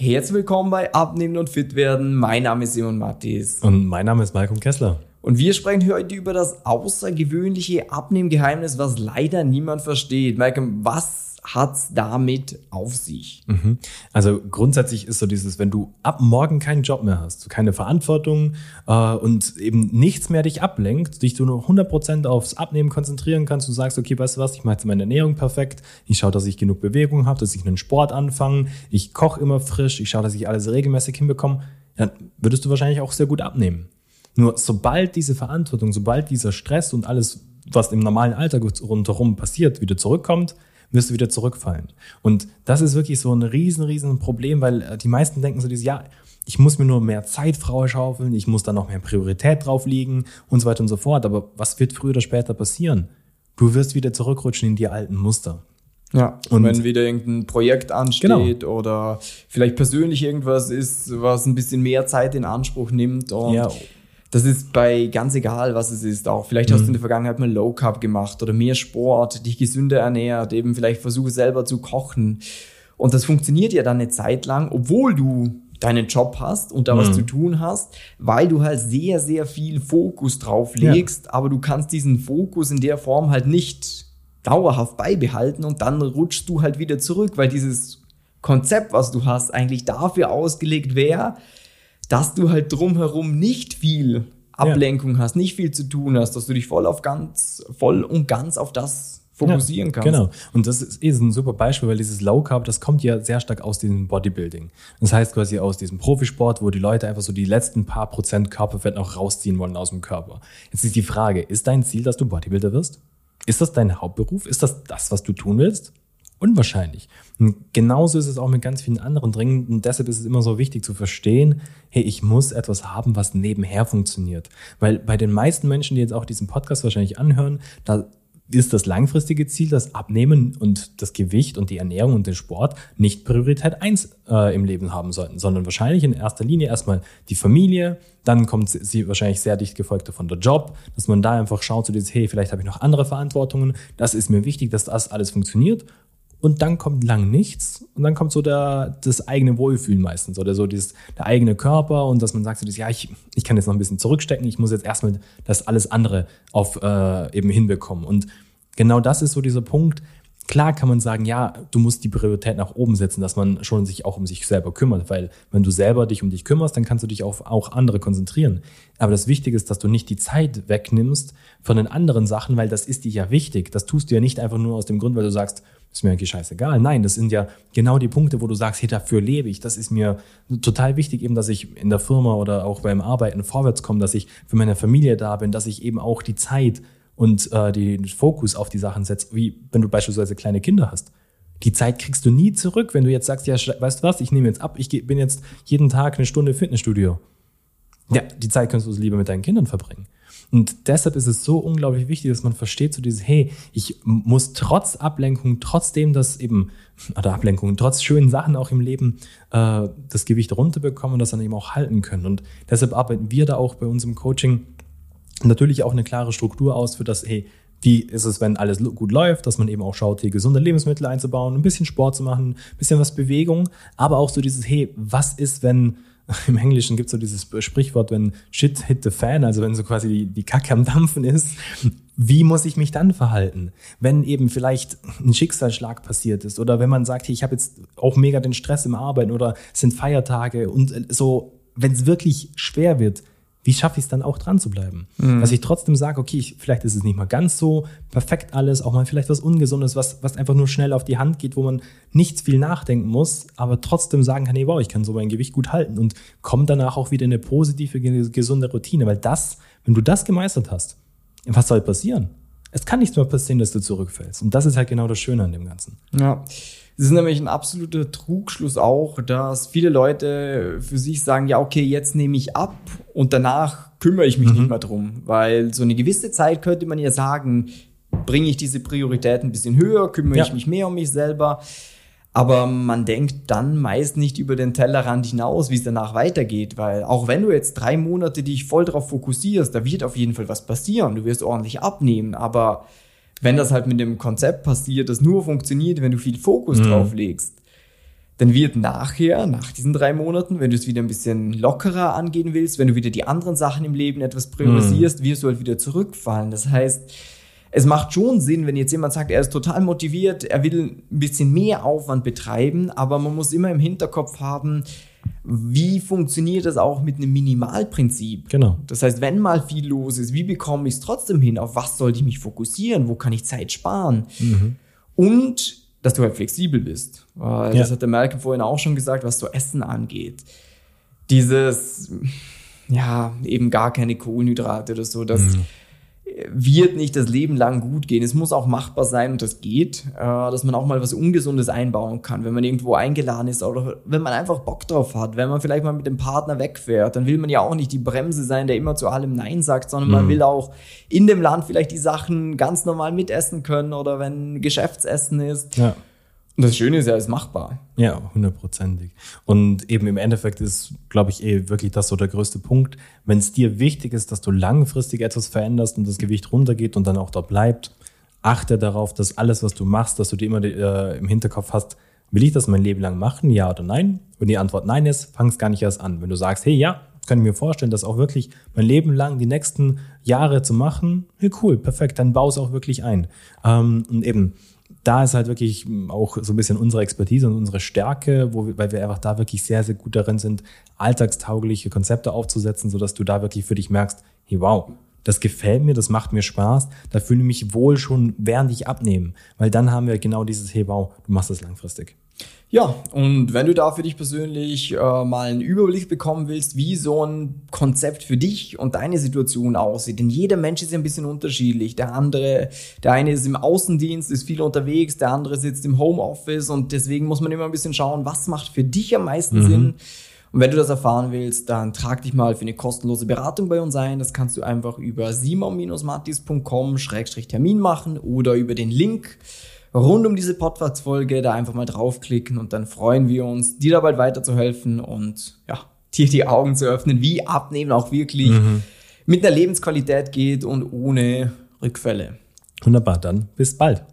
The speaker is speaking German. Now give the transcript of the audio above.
Herzlich willkommen bei Abnehmen und Fit werden. Mein Name ist Simon Mattis. Und mein Name ist Malcolm Kessler. Und wir sprechen heute über das außergewöhnliche Abnehmgeheimnis, was leider niemand versteht. Malcolm, was hat's damit auf sich? Mhm. Also grundsätzlich ist so dieses, wenn du ab morgen keinen Job mehr hast, keine Verantwortung äh, und eben nichts mehr dich ablenkt, dich du nur 100% aufs Abnehmen konzentrieren kannst, du sagst, okay, weißt du was, ich mache jetzt meine Ernährung perfekt, ich schaue, dass ich genug Bewegung habe, dass ich einen Sport anfange, ich koche immer frisch, ich schaue, dass ich alles regelmäßig hinbekomme, dann würdest du wahrscheinlich auch sehr gut abnehmen. Nur sobald diese Verantwortung, sobald dieser Stress und alles, was im normalen Alltag rundherum passiert, wieder zurückkommt, wirst du wieder zurückfallen. Und das ist wirklich so ein riesen, riesen Problem, weil äh, die meisten denken so dieses, ja, ich muss mir nur mehr Zeit freischaufeln, ich muss da noch mehr Priorität drauf liegen und so weiter und so fort. Aber was wird früher oder später passieren? Du wirst wieder zurückrutschen in die alten Muster. Ja, und wenn wieder irgendein Projekt ansteht genau. oder vielleicht persönlich irgendwas ist, was ein bisschen mehr Zeit in Anspruch nimmt und ja das ist bei ganz egal, was es ist. Auch vielleicht hast du in der mhm. Vergangenheit mal Low Carb gemacht oder mehr Sport, dich gesünder ernährt, eben vielleicht versuche selber zu kochen. Und das funktioniert ja dann eine Zeit lang, obwohl du deinen Job hast und da mhm. was zu tun hast, weil du halt sehr, sehr viel Fokus drauf legst, ja. aber du kannst diesen Fokus in der Form halt nicht dauerhaft beibehalten und dann rutschst du halt wieder zurück, weil dieses Konzept, was du hast, eigentlich dafür ausgelegt wäre, dass du halt drumherum nicht viel Ablenkung ja. hast, nicht viel zu tun hast, dass du dich voll auf ganz, voll und ganz auf das fokussieren ja, kannst. Genau. Und das ist, ist ein super Beispiel, weil dieses Low Carb, das kommt ja sehr stark aus diesem Bodybuilding. Das heißt quasi aus diesem Profisport, wo die Leute einfach so die letzten paar Prozent Körperfett noch rausziehen wollen aus dem Körper. Jetzt ist die Frage, ist dein Ziel, dass du Bodybuilder wirst? Ist das dein Hauptberuf? Ist das das, was du tun willst? Unwahrscheinlich. Und genauso ist es auch mit ganz vielen anderen Dingen. Und deshalb ist es immer so wichtig zu verstehen, hey, ich muss etwas haben, was nebenher funktioniert. Weil bei den meisten Menschen, die jetzt auch diesen Podcast wahrscheinlich anhören, da ist das langfristige Ziel, das Abnehmen und das Gewicht und die Ernährung und den Sport nicht Priorität eins äh, im Leben haben sollten, sondern wahrscheinlich in erster Linie erstmal die Familie, dann kommt sie wahrscheinlich sehr dicht gefolgt von der Job, dass man da einfach schaut, so dieses, hey, vielleicht habe ich noch andere Verantwortungen, das ist mir wichtig, dass das alles funktioniert und dann kommt lang nichts und dann kommt so der, das eigene Wohlfühlen meistens oder so dieses, der eigene Körper und dass man sagt so das, ja, ich, ich kann jetzt noch ein bisschen zurückstecken, ich muss jetzt erstmal das alles andere auf äh, eben hinbekommen. Und genau das ist so dieser Punkt. Klar kann man sagen, ja, du musst die Priorität nach oben setzen, dass man schon sich auch um sich selber kümmert, weil wenn du selber dich um dich kümmerst, dann kannst du dich auf auch andere konzentrieren. Aber das Wichtige ist, dass du nicht die Zeit wegnimmst von den anderen Sachen, weil das ist dir ja wichtig. Das tust du ja nicht einfach nur aus dem Grund, weil du sagst, ist mir eigentlich scheißegal. Nein, das sind ja genau die Punkte, wo du sagst, hey, dafür lebe ich. Das ist mir total wichtig, eben, dass ich in der Firma oder auch beim Arbeiten vorwärts komme, dass ich für meine Familie da bin, dass ich eben auch die Zeit und äh, den Fokus auf die Sachen setze, wie wenn du beispielsweise kleine Kinder hast. Die Zeit kriegst du nie zurück, wenn du jetzt sagst, ja, weißt du was, ich nehme jetzt ab, ich bin jetzt jeden Tag eine Stunde Fitnessstudio. Ja, die Zeit kannst du lieber mit deinen Kindern verbringen. Und deshalb ist es so unglaublich wichtig, dass man versteht, so dieses, hey, ich muss trotz Ablenkung, trotzdem das eben, oder Ablenkung, trotz schönen Sachen auch im Leben, äh, das Gewicht runterbekommen und das dann eben auch halten können. Und deshalb arbeiten wir da auch bei uns im Coaching natürlich auch eine klare Struktur aus für das, hey, wie ist es, wenn alles gut läuft, dass man eben auch schaut, hier gesunde Lebensmittel einzubauen, ein bisschen Sport zu machen, ein bisschen was Bewegung, aber auch so dieses, hey, was ist, wenn im Englischen gibt es so dieses Sprichwort, wenn shit hit the fan, also wenn so quasi die, die Kacke am Dampfen ist, wie muss ich mich dann verhalten? Wenn eben vielleicht ein Schicksalsschlag passiert ist oder wenn man sagt, hey, ich habe jetzt auch mega den Stress im Arbeiten oder es sind Feiertage und so, wenn es wirklich schwer wird, wie schaffe ich es dann auch dran zu bleiben? Mhm. Dass ich trotzdem sage, okay, ich, vielleicht ist es nicht mal ganz so perfekt alles, auch mal vielleicht was Ungesundes, was, was einfach nur schnell auf die Hand geht, wo man nicht viel nachdenken muss, aber trotzdem sagen kann, hey, wow, ich kann so mein Gewicht gut halten und komme danach auch wieder in eine positive, gesunde Routine, weil das, wenn du das gemeistert hast, was soll passieren? Es kann nichts mehr passieren, dass du zurückfällst. Und das ist halt genau das Schöne an dem Ganzen. Ja. Es ist nämlich ein absoluter Trugschluss auch, dass viele Leute für sich sagen, ja, okay, jetzt nehme ich ab und danach kümmere ich mich mhm. nicht mehr drum. Weil so eine gewisse Zeit könnte man ja sagen, bringe ich diese Priorität ein bisschen höher, kümmere ja. ich mich mehr um mich selber. Aber man denkt dann meist nicht über den Tellerrand hinaus, wie es danach weitergeht, weil auch wenn du jetzt drei Monate dich voll darauf fokussierst, da wird auf jeden Fall was passieren. Du wirst ordentlich abnehmen, aber wenn das halt mit dem Konzept passiert, das nur funktioniert, wenn du viel Fokus mhm. drauf legst, dann wird nachher, nach diesen drei Monaten, wenn du es wieder ein bisschen lockerer angehen willst, wenn du wieder die anderen Sachen im Leben etwas priorisierst, mhm. wirst du halt wieder zurückfallen. Das heißt, es macht schon Sinn, wenn jetzt jemand sagt, er ist total motiviert, er will ein bisschen mehr Aufwand betreiben, aber man muss immer im Hinterkopf haben, wie funktioniert das auch mit einem Minimalprinzip? Genau. Das heißt, wenn mal viel los ist, wie bekomme ich es trotzdem hin? Auf was sollte ich mich fokussieren? Wo kann ich Zeit sparen? Mhm. Und dass du halt flexibel bist. Das ja. hat der Malcolm vorhin auch schon gesagt, was so Essen angeht. Dieses, ja, eben gar keine Kohlenhydrate oder so, das mhm. Wird nicht das Leben lang gut gehen. Es muss auch machbar sein und das geht, äh, dass man auch mal was Ungesundes einbauen kann, wenn man irgendwo eingeladen ist oder wenn man einfach Bock drauf hat, wenn man vielleicht mal mit dem Partner wegfährt, dann will man ja auch nicht die Bremse sein, der immer zu allem Nein sagt, sondern mhm. man will auch in dem Land vielleicht die Sachen ganz normal mitessen können oder wenn Geschäftsessen ist. Ja und das Schöne ist ja, es ist machbar. Ja, hundertprozentig. Und eben im Endeffekt ist, glaube ich, eh wirklich das so der größte Punkt. Wenn es dir wichtig ist, dass du langfristig etwas veränderst und das Gewicht runtergeht und dann auch da bleibt, achte darauf, dass alles, was du machst, dass du dir immer äh, im Hinterkopf hast, will ich das mein Leben lang machen, ja oder nein? Wenn die Antwort nein ist, fang es gar nicht erst an. Wenn du sagst, hey, ja, kann ich mir vorstellen, das auch wirklich mein Leben lang die nächsten Jahre zu machen, hey, cool, perfekt, dann baue es auch wirklich ein. Ähm, und eben, da ist halt wirklich auch so ein bisschen unsere Expertise und unsere Stärke, wo wir, weil wir einfach da wirklich sehr, sehr gut darin sind, alltagstaugliche Konzepte aufzusetzen, sodass du da wirklich für dich merkst, hey, wow, das gefällt mir, das macht mir Spaß, da fühle ich mich wohl schon, während ich abnehme. Weil dann haben wir genau dieses, hey, wow, du machst das langfristig. Ja, und wenn du da für dich persönlich äh, mal einen Überblick bekommen willst, wie so ein Konzept für dich und deine Situation aussieht, denn jeder Mensch ist ja ein bisschen unterschiedlich. Der andere, der eine ist im Außendienst, ist viel unterwegs, der andere sitzt im Homeoffice und deswegen muss man immer ein bisschen schauen, was macht für dich am meisten mhm. Sinn. Und wenn du das erfahren willst, dann trag dich mal für eine kostenlose Beratung bei uns ein. Das kannst du einfach über simon-matis.com-termin machen oder über den Link rund um diese Podcast-Folge da einfach mal draufklicken und dann freuen wir uns, dir dabei weiterzuhelfen und ja, dir die Augen zu öffnen, wie Abnehmen auch wirklich mhm. mit einer Lebensqualität geht und ohne Rückfälle. Wunderbar, dann bis bald.